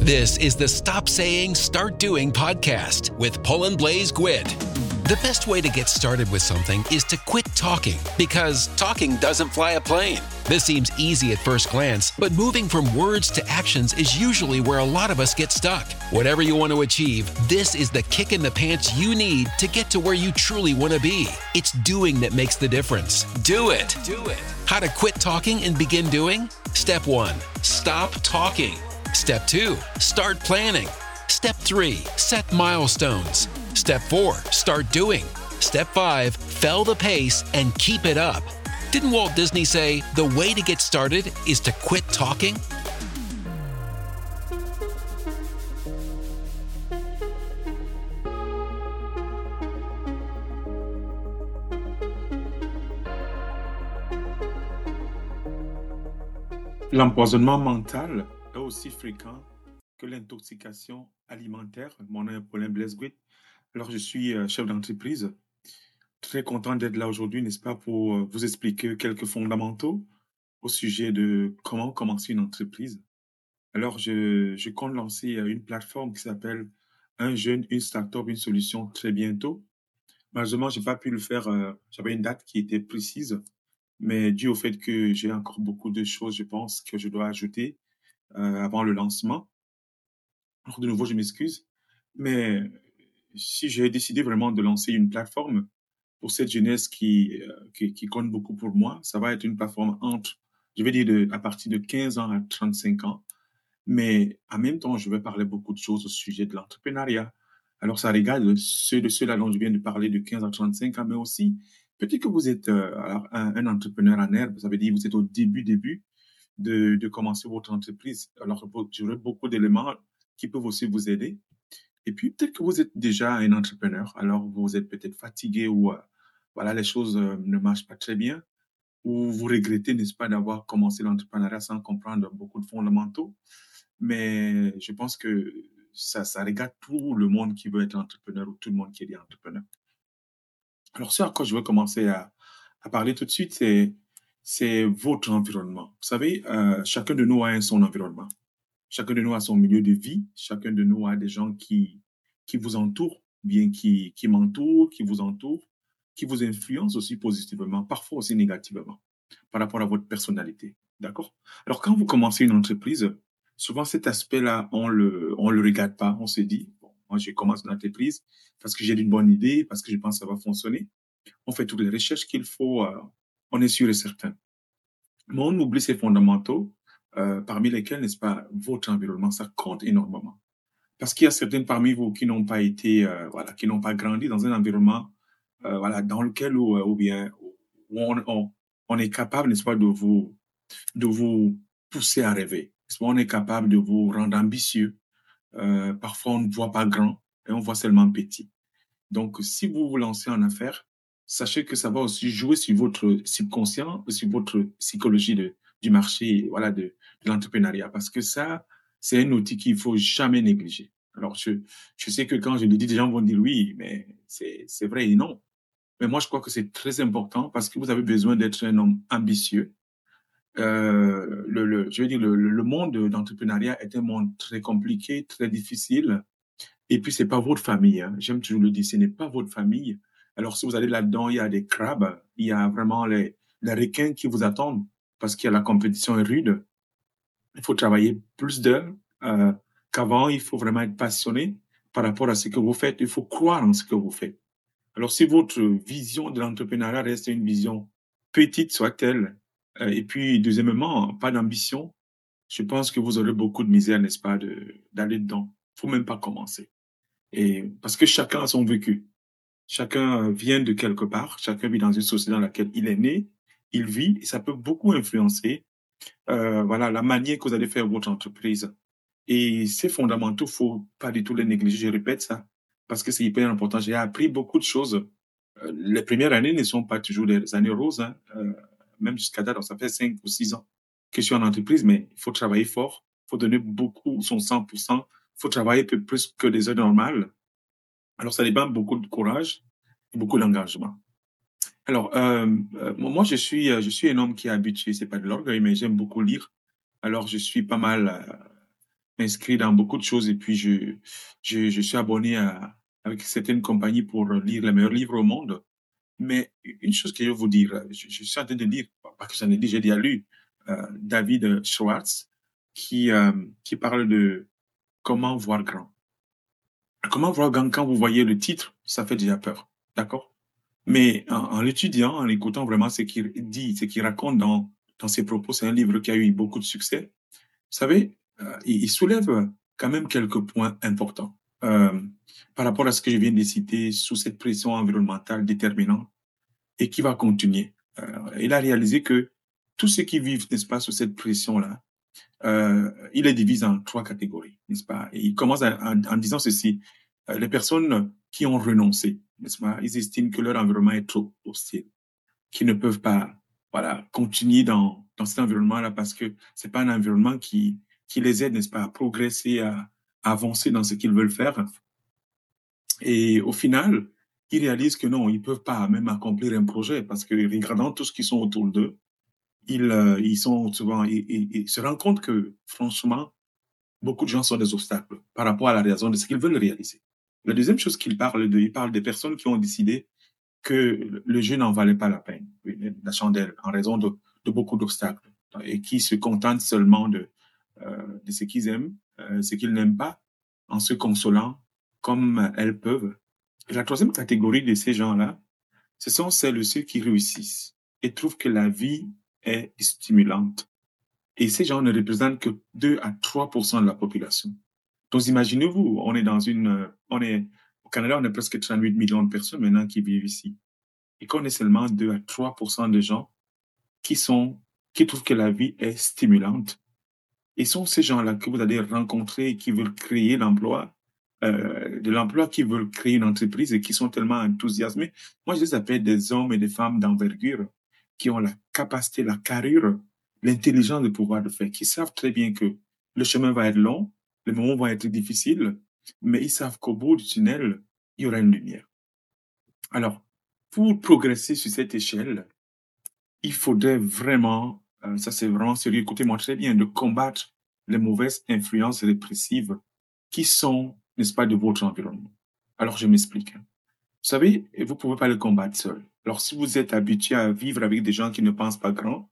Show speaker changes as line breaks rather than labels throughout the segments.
This is the Stop Saying, Start Doing podcast with Poland Blaze Gwid. The best way to get started with something is to quit talking because talking doesn't fly a plane. This seems easy at first glance, but moving from words to actions is usually where a lot of us get stuck. Whatever you want to achieve, this is the kick in the pants you need to get to where you truly want to be. It's doing that makes the difference. Do it. Do it. How to quit talking and begin doing? Step one, stop talking. Step two, start planning. Step three, set milestones. Step four, start doing. Step five, fell the pace and keep it up. Didn't Walt Disney say the way to get started is to quit talking?
L'empoisonnement mental aussi fréquent que l'intoxication alimentaire. Mon nom est Paulin Blesguit. Alors, je suis euh, chef d'entreprise. Très content d'être là aujourd'hui, n'est-ce pas, pour euh, vous expliquer quelques fondamentaux au sujet de comment commencer une entreprise. Alors, je, je compte lancer euh, une plateforme qui s'appelle Un jeune, une start-up, une solution très bientôt. Malheureusement, j'ai pas pu le faire. J'avais une date qui était précise, mais dû au fait que j'ai encore beaucoup de choses, je pense, que je dois ajouter avant le lancement. Alors, de nouveau, je m'excuse, mais si j'ai décidé vraiment de lancer une plateforme pour cette jeunesse qui, qui, qui, compte beaucoup pour moi, ça va être une plateforme entre, je vais dire, de, à partir de 15 ans à 35 ans. Mais en même temps, je vais parler beaucoup de choses au sujet de l'entrepreneuriat. Alors, ça regarde ceux de ceux-là dont je viens de parler de 15 à 35 ans, mais aussi, peut-être que vous êtes alors, un, un, entrepreneur en herbe, ça veut dire vous êtes au début, début de, commencer votre entreprise. Alors, j'aurai beaucoup d'éléments qui peuvent aussi vous aider. Et puis, peut-être que vous êtes déjà un entrepreneur, alors vous êtes peut-être fatigué ou, euh, voilà, les choses euh, ne marchent pas très bien, ou vous regrettez, n'est-ce pas, d'avoir commencé l'entrepreneuriat sans comprendre beaucoup de fondamentaux. Mais je pense que ça, ça regarde tout le monde qui veut être entrepreneur ou tout le monde qui est entrepreneur. Alors, ce à quoi je veux commencer à parler tout de suite, c'est c'est votre environnement. Vous savez, euh, chacun de nous a son environnement. Chacun de nous a son milieu de vie. Chacun de nous a des gens qui, qui vous entourent, bien qui, qui m'entourent, qui vous entourent, qui vous influencent aussi positivement, parfois aussi négativement, par rapport à votre personnalité. D'accord? Alors, quand vous commencez une entreprise, souvent cet aspect-là, on le, on le regarde pas. On se dit, bon, moi, je commence une entreprise parce que j'ai une bonne idée, parce que je pense que ça va fonctionner. On fait toutes les recherches qu'il faut. Euh, on est sûr et certain. Mais on oublie ces fondamentaux, euh, parmi lesquels, n'est-ce pas, votre environnement, ça compte énormément. Parce qu'il y a certains parmi vous qui n'ont pas été, euh, voilà, qui n'ont pas grandi dans un environnement, euh, voilà, dans lequel ou, ou bien on, on, on est capable, n'est-ce pas, de vous, de vous pousser à rêver. On est capable de vous rendre ambitieux. Euh, parfois, on ne voit pas grand et on voit seulement petit. Donc, si vous vous lancez en affaires, sachez que ça va aussi jouer sur votre subconscient, sur votre psychologie de, du marché, voilà, de, de l'entrepreneuriat, parce que ça, c'est un outil qu'il faut jamais négliger. Alors, je, je sais que quand je le dis, des gens vont dire oui, mais c'est, vrai et non. Mais moi, je crois que c'est très important parce que vous avez besoin d'être un homme ambitieux. Euh, le, le, je veux dire, le, le monde d'entrepreneuriat est un monde très compliqué, très difficile. Et puis, c'est pas votre famille. Hein. J'aime toujours le dire, ce n'est pas votre famille. Alors, si vous allez là-dedans, il y a des crabes, il y a vraiment les, les requins qui vous attendent parce qu'il y a la compétition rude. Il faut travailler plus d'heures euh, qu'avant. Il faut vraiment être passionné par rapport à ce que vous faites. Il faut croire en ce que vous faites. Alors, si votre vision de l'entrepreneuriat reste une vision petite soit-elle, euh, et puis deuxièmement, pas d'ambition, je pense que vous aurez beaucoup de misère, n'est-ce pas, d'aller dedans. Faut même pas commencer. Et parce que chacun a son vécu. Chacun vient de quelque part. Chacun vit dans une société dans laquelle il est né, il vit, et ça peut beaucoup influencer, euh, voilà, la manière que vous allez faire votre entreprise. Et ces fondamentaux, faut pas du tout les négliger. Je répète ça parce que c'est hyper important. J'ai appris beaucoup de choses. Euh, les premières années ne sont pas toujours des années roses, hein. euh, même jusqu'à date. Ça fait cinq ou six ans que je suis en entreprise, mais il faut travailler fort, il faut donner beaucoup, son 100%, il faut travailler plus que des heures normales. Alors, ça dépend beaucoup de courage et beaucoup d'engagement. Alors, euh, euh, moi, je suis, je suis un homme qui est habitué, c'est pas de l'orgueil, mais j'aime beaucoup lire. Alors, je suis pas mal, euh, inscrit dans beaucoup de choses et puis je, je, je suis abonné à, avec certaines compagnies pour lire les meilleurs livres au monde. Mais une chose que je veux vous dire, je, je suis en train de lire, pas que j'en ai dit, j'ai déjà lu euh, David Schwartz qui, euh, qui parle de comment voir grand. Comment voir quand vous voyez le titre, ça fait déjà peur. D'accord? Mais en, l'étudiant, en écoutant vraiment ce qu'il dit, ce qu'il raconte dans, dans ses propos, c'est un livre qui a eu beaucoup de succès. Vous savez, euh, il, il soulève quand même quelques points importants euh, par rapport à ce que je viens de citer sous cette pression environnementale déterminante et qui va continuer. Euh, il a réalisé que tous ceux qui vivent, n'est-ce pas, sous cette pression-là, euh, il les divise en trois catégories, n'est-ce pas? Et il commence en, disant ceci euh, les personnes qui ont renoncé, n'est-ce pas? Ils estiment que leur environnement est trop hostile, qu'ils ne peuvent pas, voilà, continuer dans dans cet environnement-là parce que c'est pas un environnement qui qui les aide, n'est-ce pas, à progresser, à, à avancer dans ce qu'ils veulent faire. Et au final, ils réalisent que non, ils peuvent pas même accomplir un projet parce que regardant tout ce qui sont autour d'eux, ils, euh, ils sont souvent, ils, ils, ils se rendent compte que franchement, beaucoup de gens sont des obstacles par rapport à la raison de ce qu'ils veulent réaliser. La deuxième chose qu'il parle de, il parle des personnes qui ont décidé que le jeu n'en valait pas la peine, la chandelle, en raison de, de beaucoup d'obstacles, et qui se contentent seulement de, euh, de ce qu'ils aiment, euh, ce qu'ils n'aiment pas, en se consolant comme elles peuvent. Et la troisième catégorie de ces gens-là, ce sont celles de ceux qui réussissent et trouvent que la vie est stimulante. Et ces gens ne représentent que 2 à 3% de la population. Donc imaginez-vous, on est dans une, on est au Canada, on est presque 38 millions de personnes maintenant qui vivent ici, et qu'on est seulement 2 à 3 de gens qui sont, qui trouvent que la vie est stimulante et sont ces gens-là que vous allez rencontrer et qui veulent créer l'emploi, euh, de l'emploi, qui veulent créer une entreprise et qui sont tellement enthousiasmés. Moi, je les appelle des hommes et des femmes d'envergure qui ont la capacité, la carrure, l'intelligence de pouvoir le faire, qui savent très bien que le chemin va être long, les moments vont être difficiles, mais ils savent qu'au bout du tunnel, il y aura une lumière. Alors, pour progresser sur cette échelle, il faudrait vraiment euh, ça c'est vraiment sérieux, écoutez-moi très bien, de combattre les mauvaises influences répressives qui sont, n'est-ce pas, de votre environnement. Alors je m'explique. Vous savez, vous pouvez pas les combattre seul. Alors si vous êtes habitué à vivre avec des gens qui ne pensent pas grand,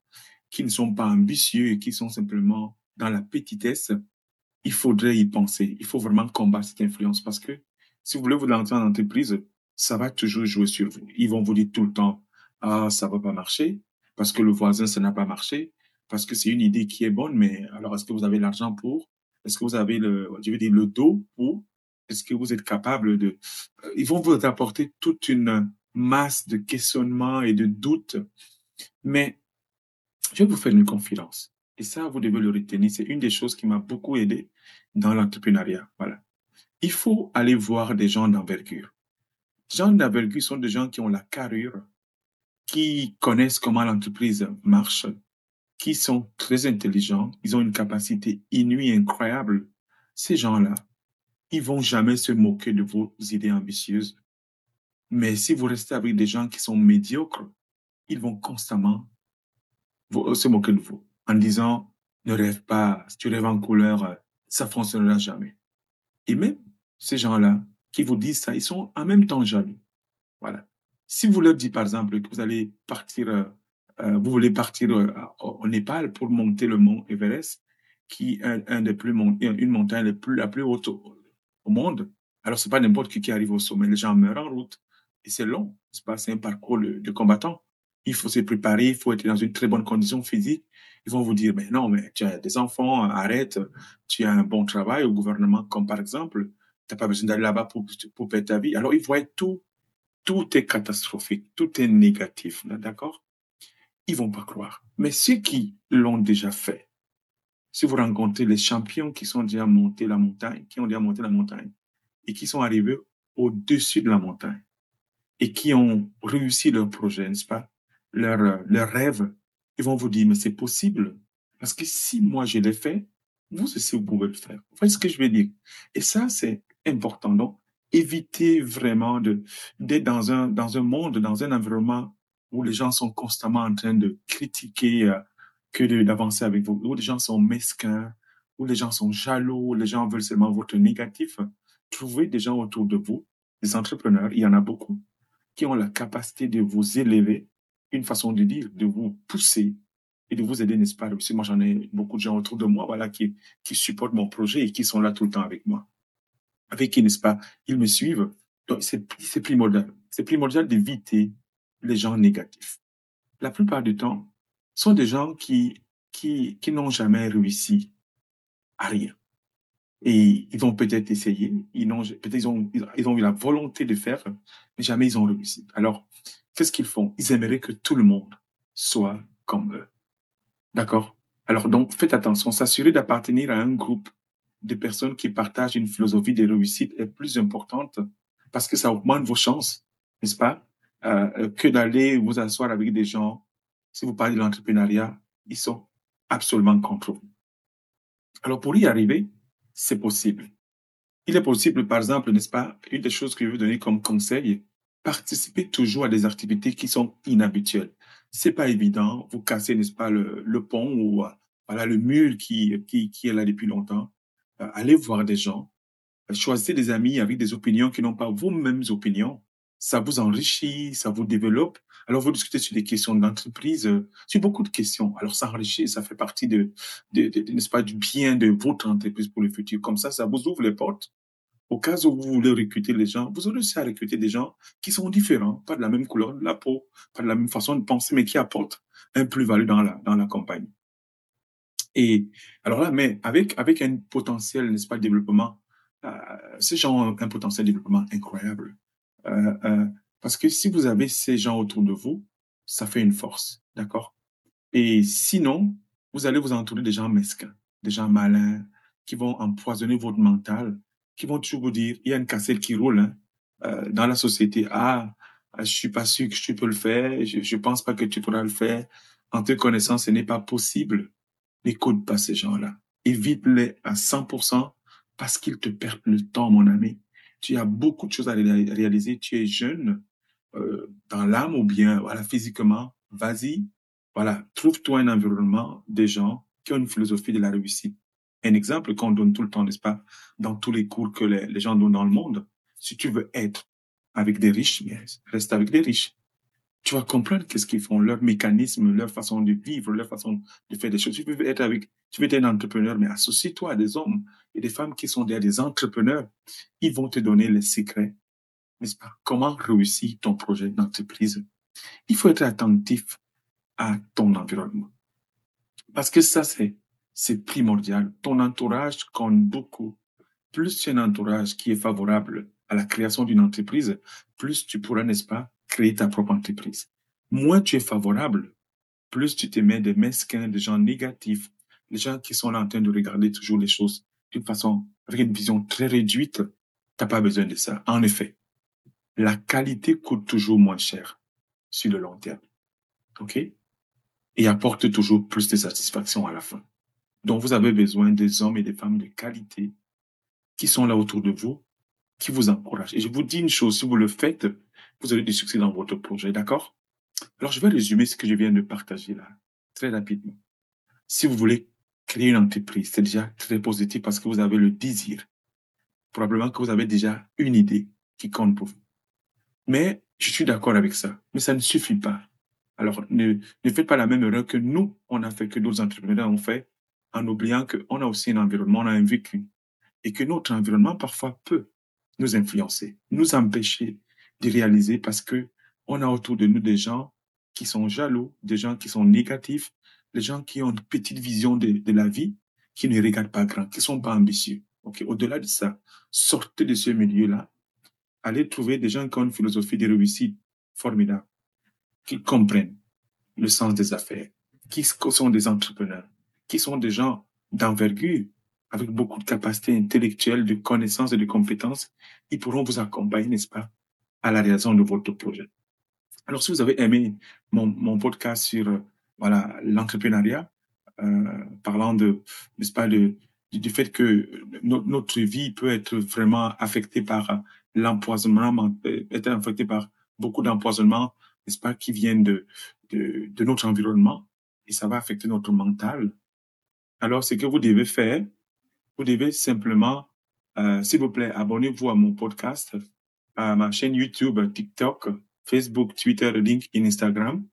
qui ne sont pas ambitieux et qui sont simplement dans la petitesse, il faudrait y penser. Il faut vraiment combattre cette influence parce que si vous voulez vous lancer en entreprise, ça va toujours jouer sur vous. Ils vont vous dire tout le temps, ah, ça va pas marcher parce que le voisin, ça n'a pas marché, parce que c'est une idée qui est bonne, mais alors est-ce que vous avez l'argent pour? Est-ce que vous avez le, je veux dire, le dos pour Est-ce que vous êtes capable de euh, Ils vont vous apporter toute une masse de questionnements et de doutes, mais je vais vous faire une confidence. Et ça, vous devez le retenir. C'est une des choses qui m'a beaucoup aidé dans l'entrepreneuriat. Voilà. Il faut aller voir des gens d'envergure. Des gens d'envergure sont des gens qui ont la carrure qui connaissent comment l'entreprise marche, qui sont très intelligents, ils ont une capacité inouïe, incroyable. Ces gens-là, ils vont jamais se moquer de vos idées ambitieuses. Mais si vous restez avec des gens qui sont médiocres, ils vont constamment se moquer de vous en disant ne rêve pas, si tu rêves en couleur, ça fonctionnera jamais. Et même ces gens-là qui vous disent ça, ils sont en même temps jaloux. Voilà. Si vous leur dites, par exemple, que vous allez partir, euh, euh vous voulez partir euh, au Népal pour monter le mont Everest, qui est un, des plus une montagne la plus haute monde, alors c'est pas n'importe qui qui arrive au sommet. Les gens meurent en route. Et c'est long. C'est pas, c'est un parcours de, de combattant. Il faut se préparer, il faut être dans une très bonne condition physique. Ils vont vous dire, mais non, mais tu as des enfants, arrête, tu as un bon travail au gouvernement, comme par exemple, tu n'as pas besoin d'aller là-bas pour, pour perdre ta vie. Alors, ils voient tout tout est catastrophique, tout est négatif, d'accord? Ils vont pas croire. Mais ceux qui l'ont déjà fait, si vous rencontrez les champions qui sont déjà montés la montagne, qui ont déjà monté la montagne, et qui sont arrivés au-dessus de la montagne, et qui ont réussi leur projet, n'est-ce pas leur, leur rêve, ils vont vous dire, mais c'est possible. Parce que si moi je l'ai fait, vous aussi vous pouvez le faire. Vous voyez ce que je veux dire? Et ça, c'est important. Donc, éviter vraiment de d'être dans un dans un monde, dans un environnement où les gens sont constamment en train de critiquer euh, que d'avancer avec vous, où les gens sont mesquins, où les gens sont jaloux, les gens veulent seulement votre négatif, trouvez des gens autour de vous, des entrepreneurs, il y en a beaucoup, qui ont la capacité de vous élever, une façon de dire, de vous pousser et de vous aider, n'est-ce pas? Parce moi, j'en ai beaucoup de gens autour de moi, voilà, qui, qui supportent mon projet et qui sont là tout le temps avec moi. Avec qui, n'est-ce pas? Ils me suivent. Donc, c'est primordial. C'est primordial d'éviter les gens négatifs. La plupart du temps, sont des gens qui, qui, qui n'ont jamais réussi à rien. Et ils ont peut-être essayé, ils ont, peut-être ils ont, ils ont eu la volonté de faire, mais jamais ils ont réussi. Alors, qu'est-ce qu'ils font? Ils aimeraient que tout le monde soit comme eux. D'accord? Alors donc, faites attention. S'assurer d'appartenir à un groupe de personnes qui partagent une philosophie de réussite est plus importante parce que ça augmente vos chances, n'est-ce pas? Euh, euh, Que d'aller vous asseoir avec des gens, si vous parlez de l'entrepreneuriat, ils sont absolument contre vous. Alors pour y arriver, c'est possible. Il est possible, par exemple, n'est-ce pas, une des choses que je veux donner comme conseil, participer toujours à des activités qui sont inhabituelles c'est pas évident. Vous cassez, n'est-ce pas, le, pont ou euh, voilà le mur qui, qui, qui est là depuis longtemps. Euh, allez voir des gens. choisissez des amis avec des opinions qui n'ont pas vos mêmes opinions. Ça vous enrichit, ça vous développe. Alors, vous discutez sur des questions d'entreprise, euh, sur beaucoup de questions. Alors, ça enrichit, ça fait partie de, de, de n'est-ce pas, du bien de votre entreprise pour le futur. Comme ça, ça vous ouvre les portes au cas où vous voulez recruter les gens, vous aurez aussi à recruter des gens qui sont différents, pas de la même couleur de la peau, pas de la même façon de penser, mais qui apportent un plus-value dans la, dans la compagnie. Et alors là, mais avec, avec un potentiel, n'est-ce pas, développement, euh, ces gens ont un potentiel de développement incroyable. Euh, euh, parce que si vous avez ces gens autour de vous, ça fait une force, d'accord? Et sinon, vous allez vous entourer des gens mesquins, des gens malins, qui vont empoisonner votre mental, qui vont toujours vous dire, il y a une cassette qui roule hein, euh, dans la société. Ah, je suis pas sûr que tu peux le faire, je, je pense pas que tu pourras le faire. En te connaissant, ce n'est pas possible. N'écoute pas ces gens-là. Évite-les à 100% parce qu'ils te perdent le temps, mon ami. Tu as beaucoup de choses à réaliser. Tu es jeune, euh, dans l'âme ou bien voilà physiquement. Vas-y, voilà, trouve-toi un environnement des gens qui ont une philosophie de la réussite un exemple qu'on donne tout le temps, n'est-ce pas, dans tous les cours que les, gens donnent dans le monde. Si tu veux être avec des riches, reste avec des riches. Tu vas comprendre qu'est-ce qu'ils font, leur mécanisme, leur façon de vivre, leur façon de faire des choses. Tu veux être avec, tu veux être un entrepreneur, mais associe-toi à des hommes et des femmes qui sont des entrepreneurs. Ils vont te donner les secrets, n'est-ce pas? Comment réussir ton projet d'entreprise? Il faut être attentif à ton environnement. Parce que ça, c'est c'est primordial. Ton entourage compte beaucoup. Plus tu as un entourage qui est favorable à la création d'une entreprise, plus tu pourras, n'est-ce pas, créer ta propre entreprise. Moins tu es favorable, plus tu te mets des mesquins, des gens négatifs, les gens qui sont là en train de regarder toujours les choses d'une façon, avec une vision très réduite. T'as pas besoin de ça. En effet, la qualité coûte toujours moins cher sur le long terme. OK? Et apporte toujours plus de satisfaction à la fin. Donc, vous avez besoin des hommes et des femmes de qualité qui sont là autour de vous, qui vous encouragent. Et je vous dis une chose, si vous le faites, vous aurez du succès dans votre projet, d'accord? Alors, je vais résumer ce que je viens de partager là, très rapidement. Si vous voulez créer une entreprise, c'est déjà très positif parce que vous avez le désir. Probablement que vous avez déjà une idée qui compte pour vous. Mais je suis d'accord avec ça, mais ça ne suffit pas. Alors, ne, ne faites pas la même erreur que nous, on a fait, que d'autres entrepreneurs ont fait en oubliant qu'on a aussi un environnement, on a un vécu, et que notre environnement parfois peut nous influencer, nous empêcher de réaliser parce que on a autour de nous des gens qui sont jaloux, des gens qui sont négatifs, des gens qui ont une petite vision de, la vie, qui ne regardent pas grand, qui sont pas ambitieux. Ok, au-delà de ça, sortez de ce milieu-là, allez trouver des gens qui ont une philosophie de réussite formidable, qui comprennent le sens des affaires, qui sont des entrepreneurs, qui sont des gens d'envergure, avec beaucoup de capacités intellectuelles, de connaissances et de compétences, ils pourront vous accompagner, n'est-ce pas, à la réalisation de votre projet. Alors, si vous avez aimé mon, mon podcast sur euh, voilà l'entrepreneuriat, euh, parlant de, n'est-ce pas, de, du fait que notre vie peut être vraiment affectée par l'empoisonnement, euh, être affectée par beaucoup d'empoisonnements, n'est-ce pas, qui viennent de, de, de notre environnement, et ça va affecter notre mental, alors ce que vous devez faire, vous devez simplement, euh, s'il vous plaît, abonnez-vous à mon podcast, à ma chaîne YouTube, TikTok, Facebook, Twitter, LinkedIn, Instagram,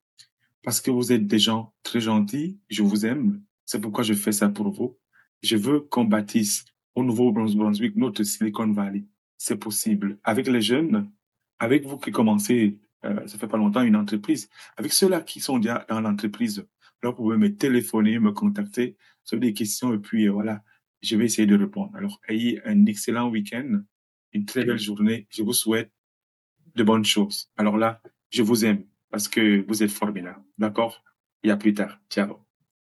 parce que vous êtes des gens très gentils, je vous aime, c'est pourquoi je fais ça pour vous. Je veux qu'on bâtisse au Nouveau-Brunswick notre Silicon Valley. C'est possible. Avec les jeunes, avec vous qui commencez, euh, ça fait pas longtemps, une entreprise, avec ceux-là qui sont déjà dans l'entreprise, alors vous pouvez me téléphoner, me contacter sur des questions et puis euh, voilà, je vais essayer de répondre. Alors, ayez un excellent week-end, une très belle journée. Je vous souhaite de bonnes choses. Alors là, je vous aime parce que vous êtes formidable. D'accord? Et à plus tard. Ciao.